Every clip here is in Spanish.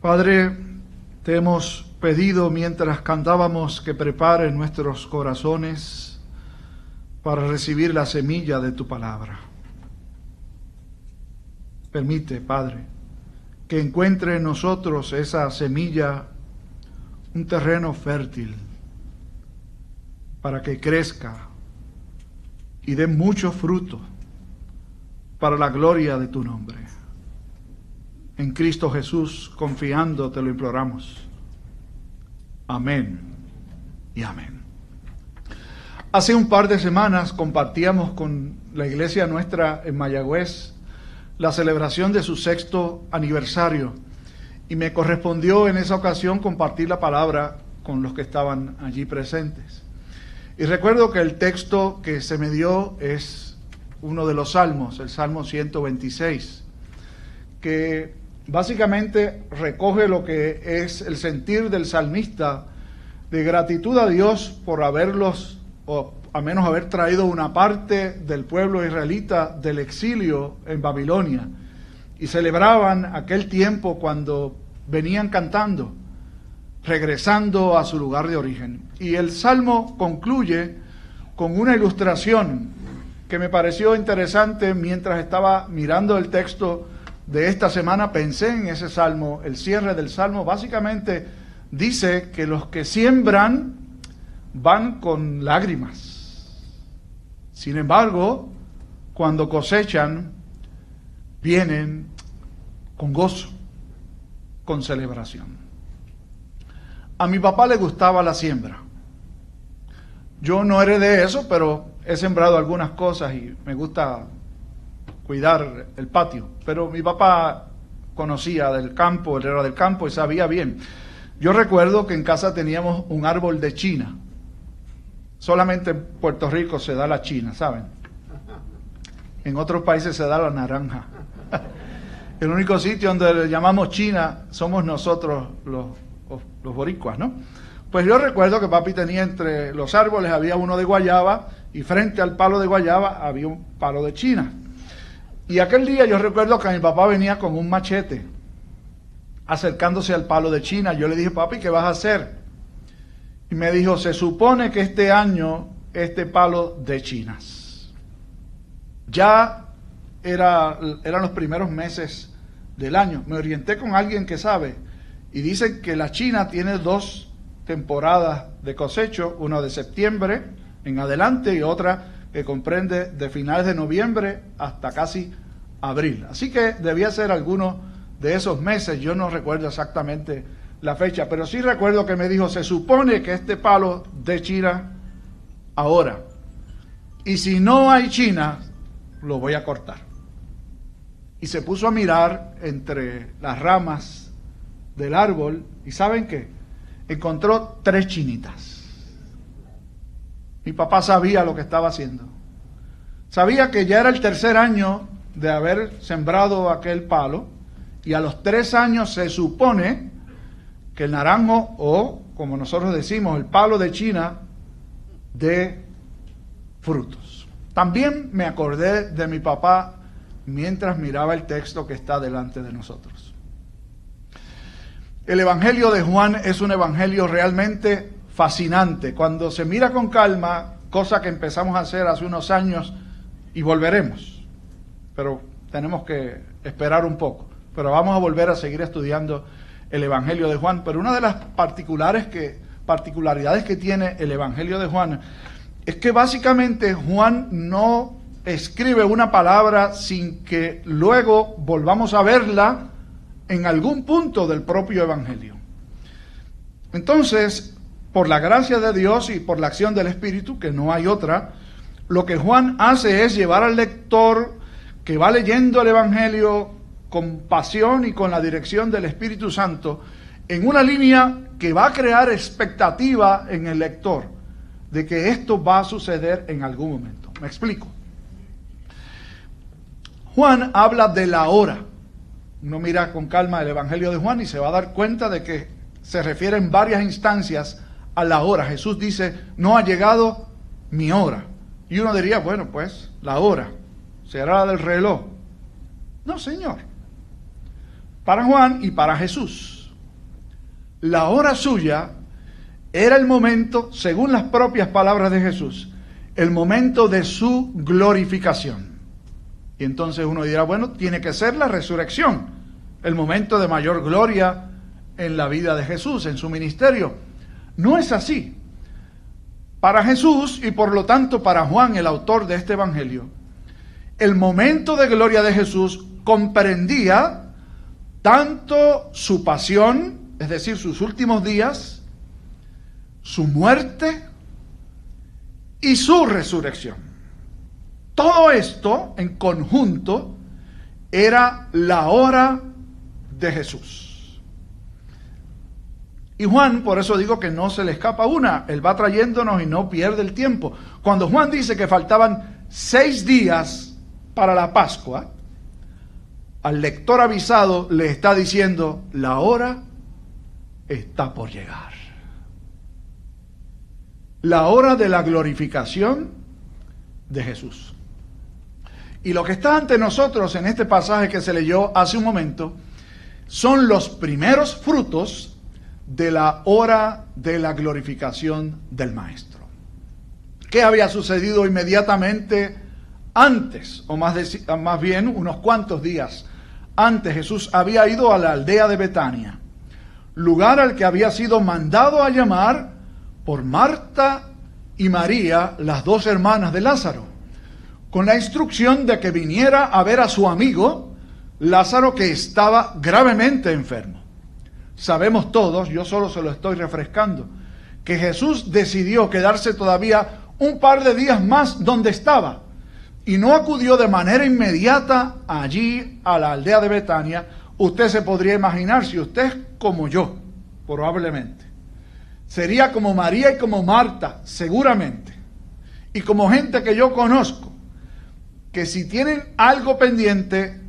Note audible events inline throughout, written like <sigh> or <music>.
Padre, te hemos pedido mientras cantábamos que prepare nuestros corazones para recibir la semilla de tu palabra. Permite, Padre, que encuentre en nosotros esa semilla un terreno fértil para que crezca y dé mucho fruto para la gloria de tu nombre. En Cristo Jesús, confiando, te lo imploramos. Amén y amén. Hace un par de semanas compartíamos con la iglesia nuestra en Mayagüez la celebración de su sexto aniversario y me correspondió en esa ocasión compartir la palabra con los que estaban allí presentes. Y recuerdo que el texto que se me dio es uno de los salmos, el Salmo 126, que básicamente recoge lo que es el sentir del salmista de gratitud a Dios por haberlos, o a menos haber traído una parte del pueblo israelita del exilio en Babilonia. Y celebraban aquel tiempo cuando venían cantando regresando a su lugar de origen. Y el Salmo concluye con una ilustración que me pareció interesante mientras estaba mirando el texto de esta semana, pensé en ese Salmo, el cierre del Salmo, básicamente dice que los que siembran van con lágrimas. Sin embargo, cuando cosechan, vienen con gozo, con celebración. A mi papá le gustaba la siembra. Yo no heredé eso, pero he sembrado algunas cosas y me gusta cuidar el patio. Pero mi papá conocía del campo, él era del campo y sabía bien. Yo recuerdo que en casa teníamos un árbol de China. Solamente en Puerto Rico se da la China, ¿saben? En otros países se da la naranja. <laughs> El único sitio donde le llamamos China somos nosotros los los boricuas, ¿no? Pues yo recuerdo que papi tenía entre los árboles había uno de guayaba y frente al palo de guayaba había un palo de china. Y aquel día yo recuerdo que mi papá venía con un machete acercándose al palo de china. Yo le dije, papi, ¿qué vas a hacer? Y me dijo, se supone que este año este palo de chinas. Ya era, eran los primeros meses del año. Me orienté con alguien que sabe y dicen que la China tiene dos temporadas de cosecho, una de septiembre en adelante y otra que comprende de finales de noviembre hasta casi abril. Así que debía ser alguno de esos meses, yo no recuerdo exactamente la fecha, pero sí recuerdo que me dijo, se supone que este palo de China ahora, y si no hay China, lo voy a cortar. Y se puso a mirar entre las ramas del árbol y ¿saben qué? Encontró tres chinitas. Mi papá sabía lo que estaba haciendo. Sabía que ya era el tercer año de haber sembrado aquel palo y a los tres años se supone que el naranjo o, como nosotros decimos, el palo de China de frutos. También me acordé de mi papá mientras miraba el texto que está delante de nosotros. El Evangelio de Juan es un Evangelio realmente fascinante. Cuando se mira con calma, cosa que empezamos a hacer hace unos años y volveremos, pero tenemos que esperar un poco. Pero vamos a volver a seguir estudiando el Evangelio de Juan. Pero una de las particulares que, particularidades que tiene el Evangelio de Juan es que básicamente Juan no escribe una palabra sin que luego volvamos a verla en algún punto del propio Evangelio. Entonces, por la gracia de Dios y por la acción del Espíritu, que no hay otra, lo que Juan hace es llevar al lector que va leyendo el Evangelio con pasión y con la dirección del Espíritu Santo en una línea que va a crear expectativa en el lector de que esto va a suceder en algún momento. Me explico. Juan habla de la hora uno mira con calma el Evangelio de Juan y se va a dar cuenta de que se refiere en varias instancias a la hora. Jesús dice, no ha llegado mi hora. Y uno diría, bueno, pues la hora será la del reloj. No, Señor. Para Juan y para Jesús. la hora suya era el momento, según las propias palabras de Jesús, el momento de su glorificación. Y entonces uno dirá, bueno, tiene que ser la resurrección, el momento de mayor gloria en la vida de Jesús, en su ministerio. No es así. Para Jesús y por lo tanto para Juan, el autor de este Evangelio, el momento de gloria de Jesús comprendía tanto su pasión, es decir, sus últimos días, su muerte y su resurrección. Todo esto en conjunto era la hora de Jesús. Y Juan, por eso digo que no se le escapa una, él va trayéndonos y no pierde el tiempo. Cuando Juan dice que faltaban seis días para la Pascua, al lector avisado le está diciendo, la hora está por llegar. La hora de la glorificación de Jesús. Y lo que está ante nosotros en este pasaje que se leyó hace un momento son los primeros frutos de la hora de la glorificación del Maestro. ¿Qué había sucedido inmediatamente antes, o más, más bien unos cuantos días antes, Jesús había ido a la aldea de Betania, lugar al que había sido mandado a llamar por Marta y María, las dos hermanas de Lázaro, con la instrucción de que viniera a ver a su amigo Lázaro que estaba gravemente enfermo. Sabemos todos, yo solo se lo estoy refrescando, que Jesús decidió quedarse todavía un par de días más donde estaba y no acudió de manera inmediata allí a la aldea de Betania, usted se podría imaginar si usted es como yo, probablemente. Sería como María y como Marta, seguramente. Y como gente que yo conozco, que si tienen algo pendiente,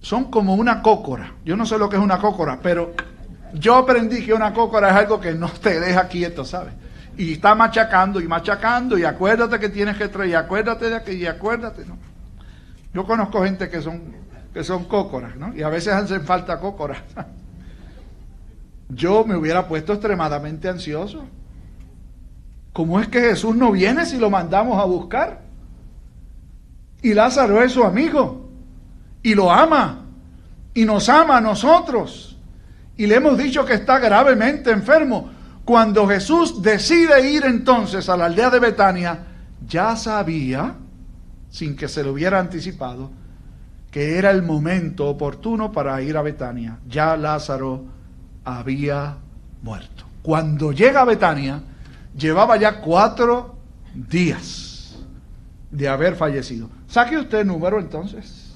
son como una cócora. Yo no sé lo que es una cócora, pero yo aprendí que una cócora es algo que no te deja quieto, ¿sabes? y está machacando y machacando y acuérdate que tienes que traer, y acuérdate de aquello y acuérdate, ¿no? Yo conozco gente que son, que son cócoras, ¿no? Y a veces hacen falta cócoras. <laughs> Yo me hubiera puesto extremadamente ansioso. ¿Cómo es que Jesús no viene si lo mandamos a buscar? Y Lázaro es su amigo y lo ama y nos ama a nosotros. Y le hemos dicho que está gravemente enfermo. Cuando Jesús decide ir entonces a la aldea de Betania, ya sabía, sin que se lo hubiera anticipado, que era el momento oportuno para ir a Betania. Ya Lázaro había muerto. Cuando llega a Betania, llevaba ya cuatro días de haber fallecido. Saque usted el número entonces.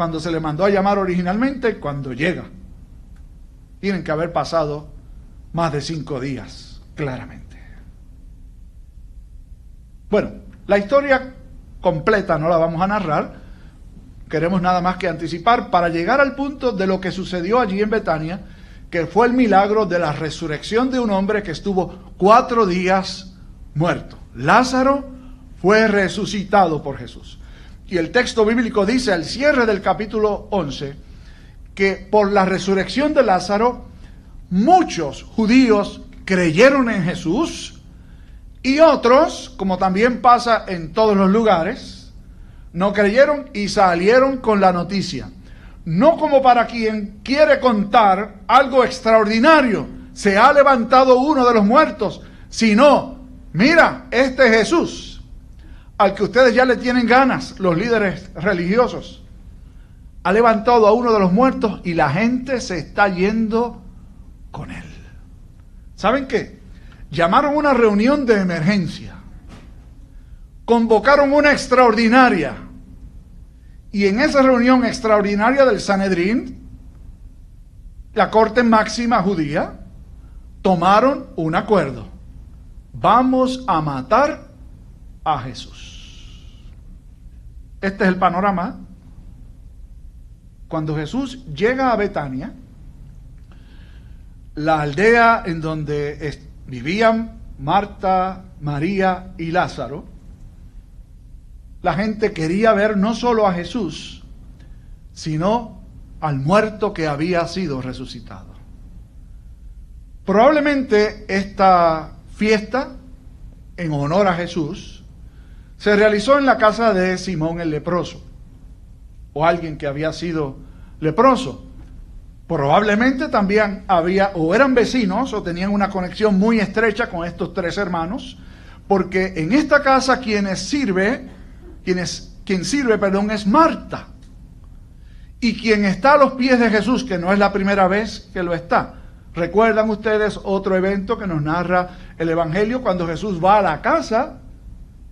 Cuando se le mandó a llamar originalmente, cuando llega. Tienen que haber pasado más de cinco días, claramente. Bueno, la historia completa no la vamos a narrar, queremos nada más que anticipar para llegar al punto de lo que sucedió allí en Betania, que fue el milagro de la resurrección de un hombre que estuvo cuatro días muerto. Lázaro fue resucitado por Jesús. Y el texto bíblico dice al cierre del capítulo 11 que por la resurrección de Lázaro, muchos judíos creyeron en Jesús y otros, como también pasa en todos los lugares, no creyeron y salieron con la noticia. No como para quien quiere contar algo extraordinario, se ha levantado uno de los muertos, sino, mira, este Jesús, al que ustedes ya le tienen ganas, los líderes religiosos, ha levantado a uno de los muertos y la gente se está yendo con él. ¿Saben qué? Llamaron una reunión de emergencia. Convocaron una extraordinaria. Y en esa reunión extraordinaria del Sanedrín, la corte máxima judía, tomaron un acuerdo. Vamos a matar a Jesús. Este es el panorama. Cuando Jesús llega a Betania, la aldea en donde vivían Marta, María y Lázaro, la gente quería ver no solo a Jesús, sino al muerto que había sido resucitado. Probablemente esta fiesta en honor a Jesús se realizó en la casa de Simón el leproso o alguien que había sido leproso. Probablemente también había o eran vecinos o tenían una conexión muy estrecha con estos tres hermanos, porque en esta casa quienes sirve, quienes, quien sirve, perdón, es Marta. Y quien está a los pies de Jesús, que no es la primera vez que lo está. ¿Recuerdan ustedes otro evento que nos narra el Evangelio cuando Jesús va a la casa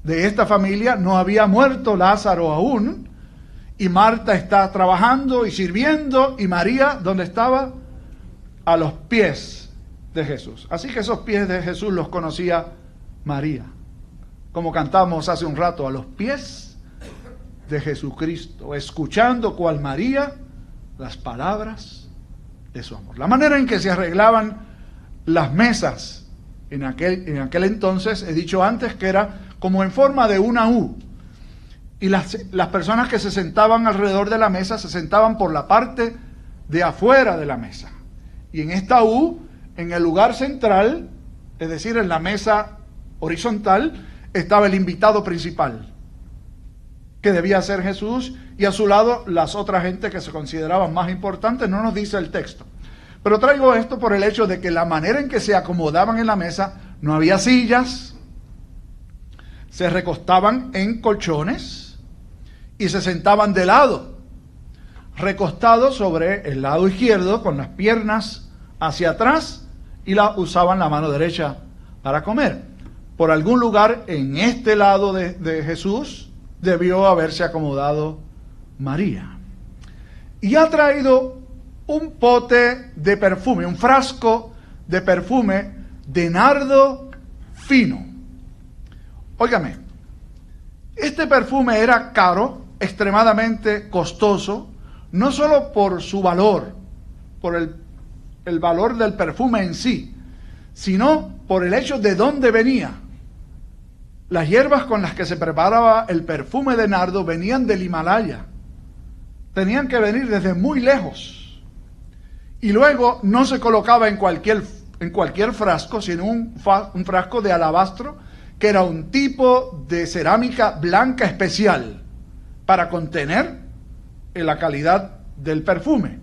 de esta familia? No había muerto Lázaro aún, y Marta está trabajando y sirviendo y María, ¿dónde estaba? A los pies de Jesús. Así que esos pies de Jesús los conocía María. Como cantamos hace un rato, a los pies de Jesucristo, escuchando cual María las palabras de su amor. La manera en que se arreglaban las mesas en aquel, en aquel entonces, he dicho antes que era como en forma de una U y las, las personas que se sentaban alrededor de la mesa se sentaban por la parte de afuera de la mesa. Y en esta U, en el lugar central, es decir, en la mesa horizontal, estaba el invitado principal, que debía ser Jesús, y a su lado las otras gente que se consideraban más importantes, no nos dice el texto. Pero traigo esto por el hecho de que la manera en que se acomodaban en la mesa, no había sillas, se recostaban en colchones, y se sentaban de lado, recostados sobre el lado izquierdo con las piernas hacia atrás y la, usaban la mano derecha para comer. Por algún lugar en este lado de, de Jesús debió haberse acomodado María. Y ha traído un pote de perfume, un frasco de perfume de nardo fino. Óigame, este perfume era caro, extremadamente costoso, no solo por su valor, por el, valor del perfume en sí, sino por el hecho de dónde venía. Las hierbas con las que se preparaba el perfume de nardo venían del Himalaya. Tenían que venir desde muy lejos. Y luego no se colocaba en cualquier, en cualquier frasco, sino un frasco de alabastro, que era un tipo de cerámica blanca especial para contener la calidad del perfume.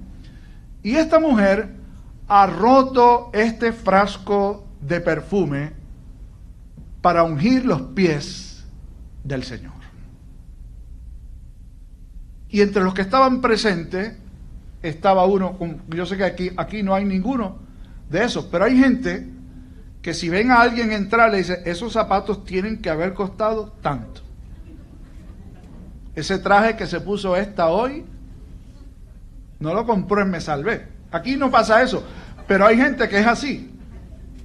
Y esta mujer ha roto este frasco de perfume para ungir los pies del Señor. Y entre los que estaban presentes estaba uno, yo sé que aquí, aquí no hay ninguno de esos, pero hay gente que si ven a alguien entrar le dice, esos zapatos tienen que haber costado tanto. Ese traje que se puso esta hoy, no lo compró en Me Salvé. Aquí no pasa eso, pero hay gente que es así.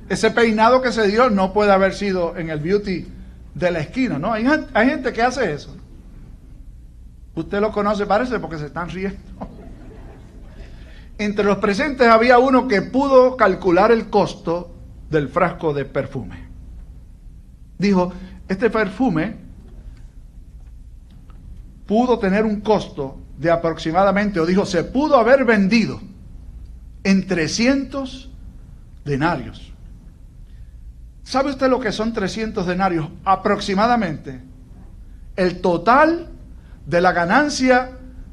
Ese peinado que se dio no puede haber sido en el beauty de la esquina, ¿no? Hay, hay gente que hace eso. Usted lo conoce, parece, porque se están riendo. Entre los presentes había uno que pudo calcular el costo del frasco de perfume. Dijo, este perfume pudo tener un costo de aproximadamente, o dijo, se pudo haber vendido en 300 denarios. ¿Sabe usted lo que son 300 denarios? Aproximadamente el total de la ganancia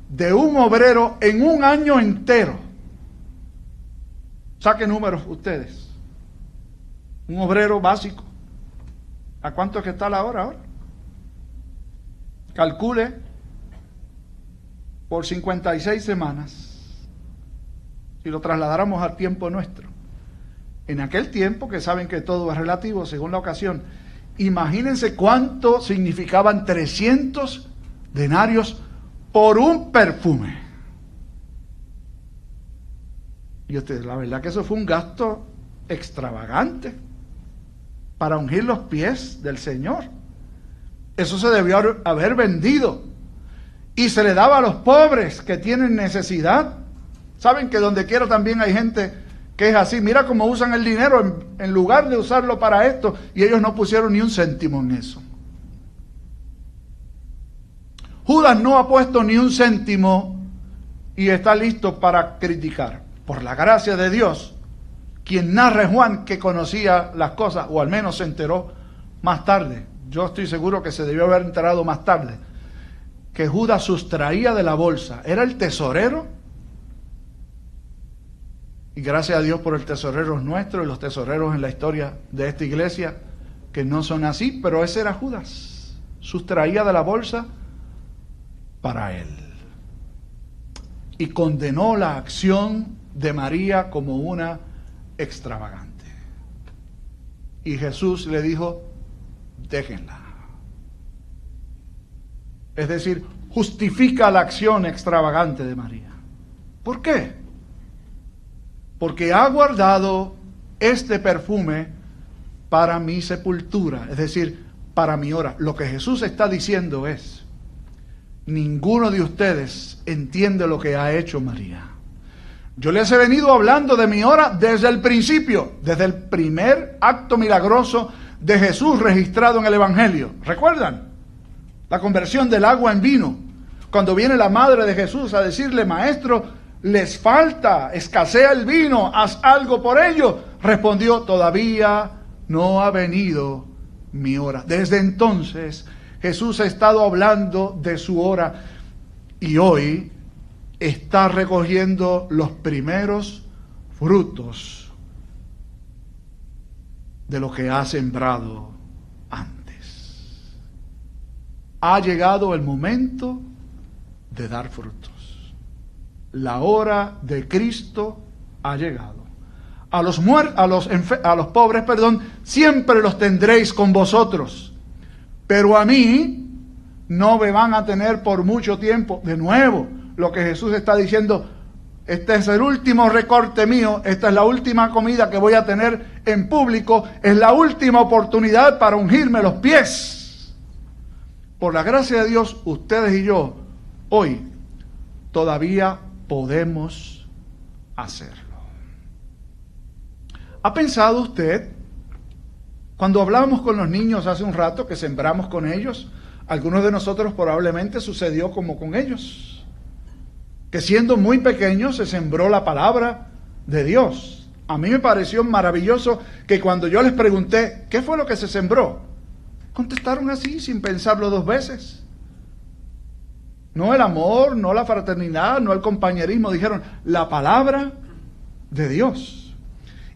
de un obrero en un año entero. Saque números ustedes. Un obrero básico. ¿A cuánto es que está la hora ahora? Calcule por 56 semanas, si lo trasladáramos al tiempo nuestro, en aquel tiempo que saben que todo es relativo según la ocasión, imagínense cuánto significaban 300 denarios por un perfume. Y ustedes, la verdad que eso fue un gasto extravagante para ungir los pies del Señor. Eso se debió haber vendido y se le daba a los pobres que tienen necesidad. Saben que donde quiera también hay gente que es así. Mira cómo usan el dinero en, en, lugar de usarlo para esto y ellos no pusieron ni un céntimo en eso. Judas no ha puesto ni un céntimo y está listo para criticar. Por la gracia de Dios, quien narra Juan que conocía las cosas, o al menos se enteró más tarde. Yo estoy seguro que se debió haber enterado más tarde. Que Judas sustraía de la bolsa. Era el tesorero. Y gracias a Dios por el tesorero nuestro y los tesoreros en la historia de esta iglesia, que no son así, pero ese era Judas. Sustraía de la bolsa para él. Y condenó la acción de María como una extravagante. Y Jesús le dijo, déjenla. Es decir, justifica la acción extravagante de María. ¿Por qué? Porque ha guardado este perfume para mi sepultura, es decir, para mi hora. Lo que Jesús está diciendo es, ninguno de ustedes entiende lo que ha hecho María. Yo les he venido hablando de mi hora desde el principio, desde el primer acto milagroso de Jesús registrado en el Evangelio. ¿Recuerdan? La conversión del agua en vino. Cuando viene la madre de Jesús a decirle, maestro, les falta, escasea el vino, haz algo por ello. Respondió, todavía no ha venido mi hora. Desde entonces Jesús ha estado hablando de su hora y hoy está recogiendo los primeros frutos de lo que ha sembrado antes. Ha llegado el momento de dar frutos. La hora de Cristo ha llegado. A los, a los, a los pobres, perdón, siempre los tendréis con vosotros. Pero a mí no me van a tener por mucho tiempo. De nuevo, lo que Jesús está diciendo, este es el último recorte mío, esta es la última comida que voy a tener en público, es la última oportunidad para ungirme los pies. Por la gracia de Dios, ustedes y yo, hoy todavía podemos hacerlo. ¿Ha pensado usted, cuando hablábamos con los niños hace un rato, que sembramos con ellos, algunos de nosotros probablemente sucedió como con ellos? Que siendo muy pequeño se sembró la palabra de Dios. A mí me pareció maravilloso que cuando yo les pregunté, ¿qué fue lo que se sembró? Contestaron así, sin pensarlo dos veces. No el amor, no la fraternidad, no el compañerismo, dijeron la palabra de Dios.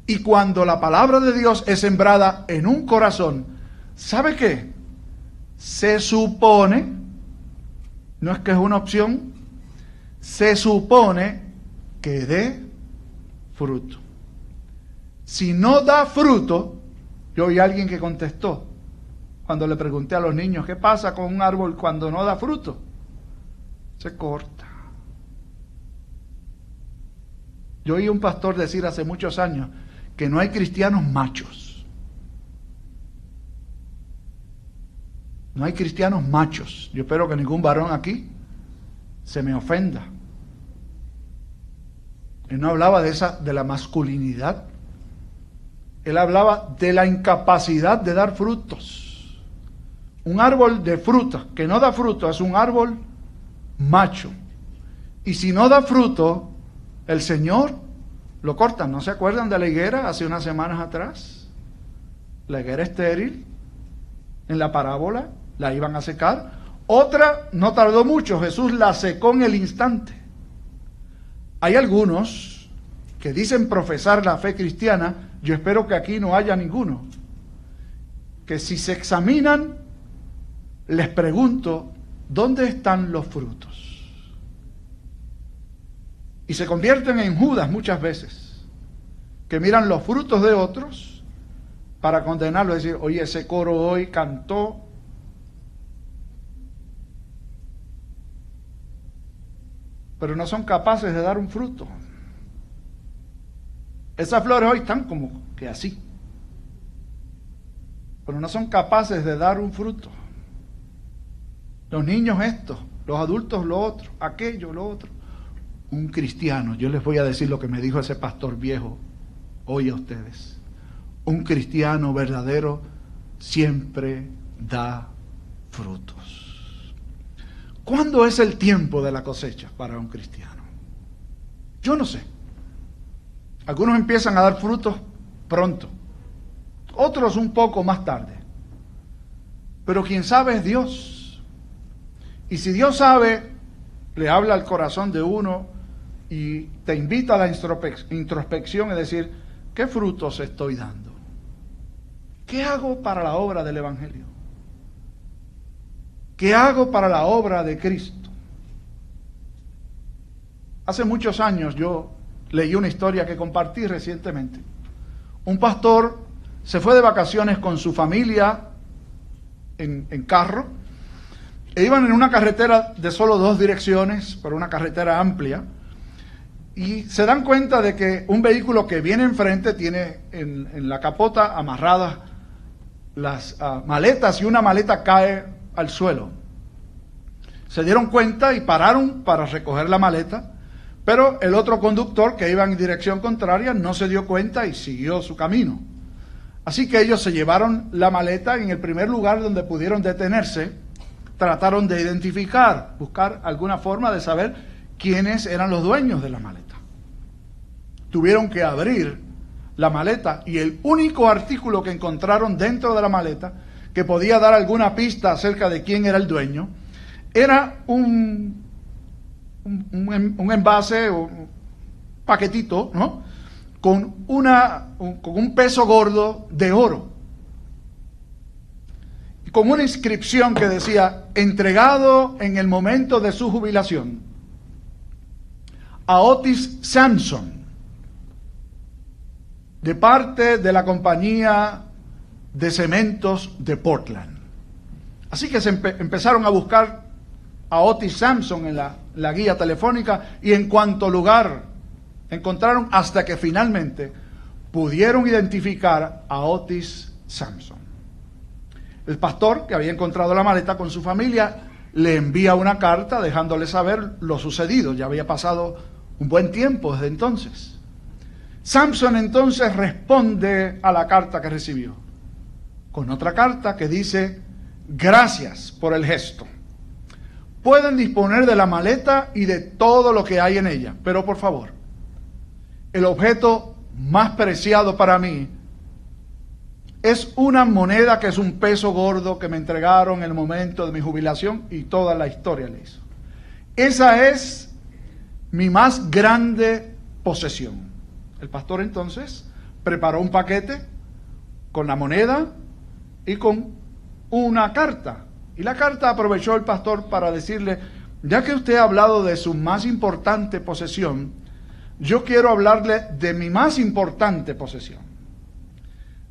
Y cuando la palabra de Dios es sembrada en un corazón, ¿sabe qué? Se supone, no es que es una opción, se supone que dé fruto. Si no da fruto, yo oí a alguien que contestó cuando le pregunté a los niños, ¿qué pasa con un árbol cuando no da fruto? Se corta. Yo oí un pastor decir hace muchos años que no hay cristianos machos. No hay cristianos machos. Yo espero que ningún varón aquí se me ofenda. Él no hablaba de esa de la masculinidad. Él hablaba de la incapacidad de dar frutos. Un árbol de fruta que no da fruto es un árbol macho. Y si no da fruto, el Señor lo corta. ¿No se acuerdan de la higuera hace unas semanas atrás? La higuera estéril, en la parábola, la iban a secar. Otra no tardó mucho, Jesús la secó en el instante. Hay algunos que dicen profesar la fe cristiana, yo espero que aquí no haya ninguno, que si se examinan, les pregunto, ¿dónde están los frutos? Y se convierten en Judas muchas veces, que miran los frutos de otros para condenarlo, decir, oye, ese coro hoy cantó pero no son capaces de dar un fruto. Esas flores hoy están como que así, pero no son capaces de dar un fruto. Los niños esto, los adultos lo otro, aquello, lo otro. Un cristiano, yo les voy a decir lo que me dijo ese pastor viejo hoy a ustedes. Un cristiano verdadero siempre da frutos. ¿Cuándo es el tiempo de la cosecha para un cristiano? Yo no sé. Algunos empiezan a dar frutos pronto, otros un poco más tarde. Pero quien sabe es Dios. Y si Dios sabe, le habla al corazón de uno y te invita a la introspección, es decir, ¿qué frutos estoy dando? ¿Qué hago para la obra del Evangelio? ¿Qué hago para la obra de Cristo? Hace muchos años yo leí una historia que compartí recientemente. Un pastor se fue de vacaciones con su familia en, carro e iban en una carretera de solo dos direcciones, pero una carretera amplia, y se dan cuenta de que un vehículo que viene enfrente tiene en, la capota amarradas las ah, maletas y una maleta cae al suelo. Se dieron cuenta y pararon para recoger la maleta pero el otro conductor que iba en dirección contraria no se dio cuenta y siguió su camino. Así que ellos se llevaron la maleta en el primer lugar donde pudieron detenerse, trataron de identificar, buscar alguna forma de saber quiénes eran los dueños de la maleta. Tuvieron que abrir la maleta y el único artículo que encontraron dentro de la maleta que podía dar alguna pista acerca de quién era el dueño era un un, envase o un paquetito, ¿no? Con, una, con un peso gordo de oro. Con una inscripción que decía, entregado en el momento de su jubilación a Otis Sampson, de parte de la compañía de cementos de Portland. Así que se empezaron a buscar a Otis Sampson en la, guía telefónica y en cuanto lugar encontraron hasta que finalmente pudieron identificar a Otis Sampson. El pastor que había encontrado la maleta con su familia le envía una carta dejándole saber lo sucedido. Ya había pasado un buen tiempo desde entonces. Sampson entonces responde a la carta que recibió con otra carta que dice, gracias por el gesto pueden disponer de la maleta y de todo lo que hay en ella. Pero por favor, el objeto más preciado para mí es una moneda que es un peso gordo que me entregaron en el momento de mi jubilación y toda la historia le hizo. Esa es mi más grande posesión. El pastor entonces preparó un paquete con la moneda y con una carta y la carta aprovechó el pastor para decirle, ya que usted ha hablado de su más importante posesión, yo quiero hablarle de mi más importante posesión.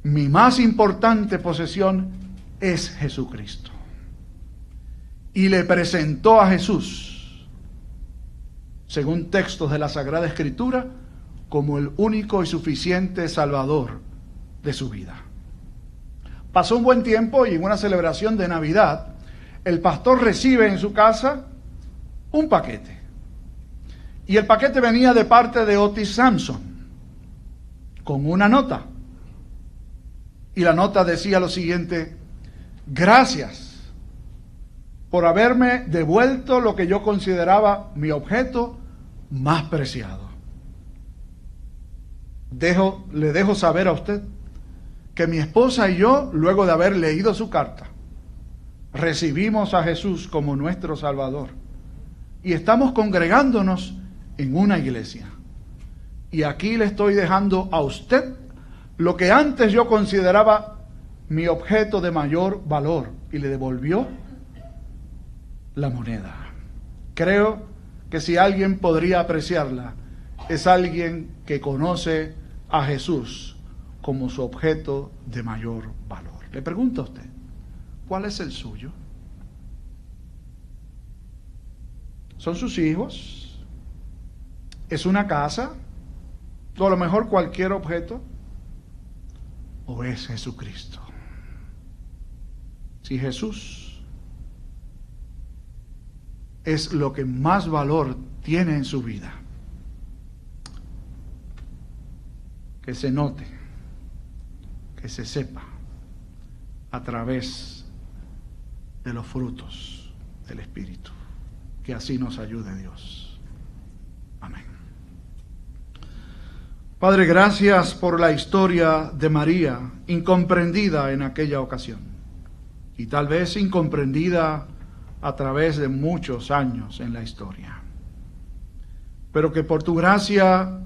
Mi más importante posesión es Jesucristo. Y le presentó a Jesús, según textos de la Sagrada Escritura, como el único y suficiente Salvador de su vida. Pasó un buen tiempo y en una celebración de Navidad, el pastor recibe en su casa un paquete. Y el paquete venía de parte de Otis Sampson, con una nota. Y la nota decía lo siguiente, gracias por haberme devuelto lo que yo consideraba mi objeto más preciado. Dejo, le dejo saber a usted que mi esposa y yo, luego de haber leído su carta, recibimos a Jesús como nuestro Salvador y estamos congregándonos en una iglesia. Y aquí le estoy dejando a usted lo que antes yo consideraba mi objeto de mayor valor y le devolvió la moneda. Creo que si alguien podría apreciarla, es alguien que conoce a Jesús como su objeto de mayor valor. Le pregunto a usted, ¿Cuál es el suyo? ¿Son sus hijos? ¿Es una casa? ¿O a lo mejor cualquier objeto? ¿O es Jesucristo? Si Jesús es lo que más valor tiene en su vida, que se note, que se sepa a través de los frutos del Espíritu. Que así nos ayude Dios. Amén. Padre, gracias por la historia de María, incomprendida en aquella ocasión, y tal vez incomprendida a través de muchos años en la historia, pero que por tu gracia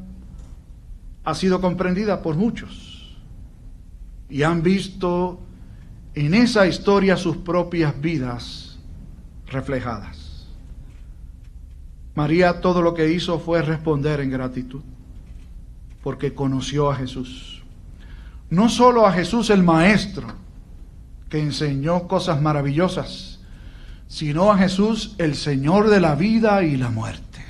ha sido comprendida por muchos y han visto en esa historia sus propias vidas reflejadas. María todo lo que hizo fue responder en gratitud porque conoció a Jesús. No solo a Jesús el Maestro, que enseñó cosas maravillosas, sino a Jesús el Señor de la vida y la muerte,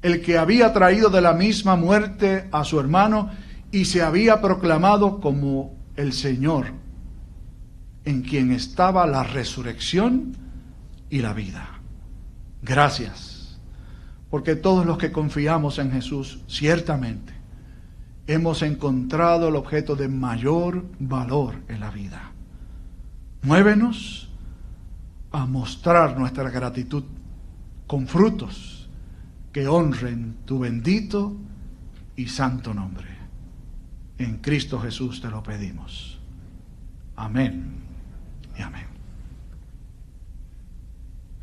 el que había traído de la misma muerte a su hermano y se había proclamado como el Señor, en quien estaba la resurrección y la vida. Gracias, porque todos los que confiamos en Jesús, ciertamente, hemos encontrado el objeto de mayor valor en la vida. Muévenos a mostrar nuestra gratitud con frutos que honren tu bendito y santo nombre. En Cristo Jesús te lo pedimos. Amén y amén.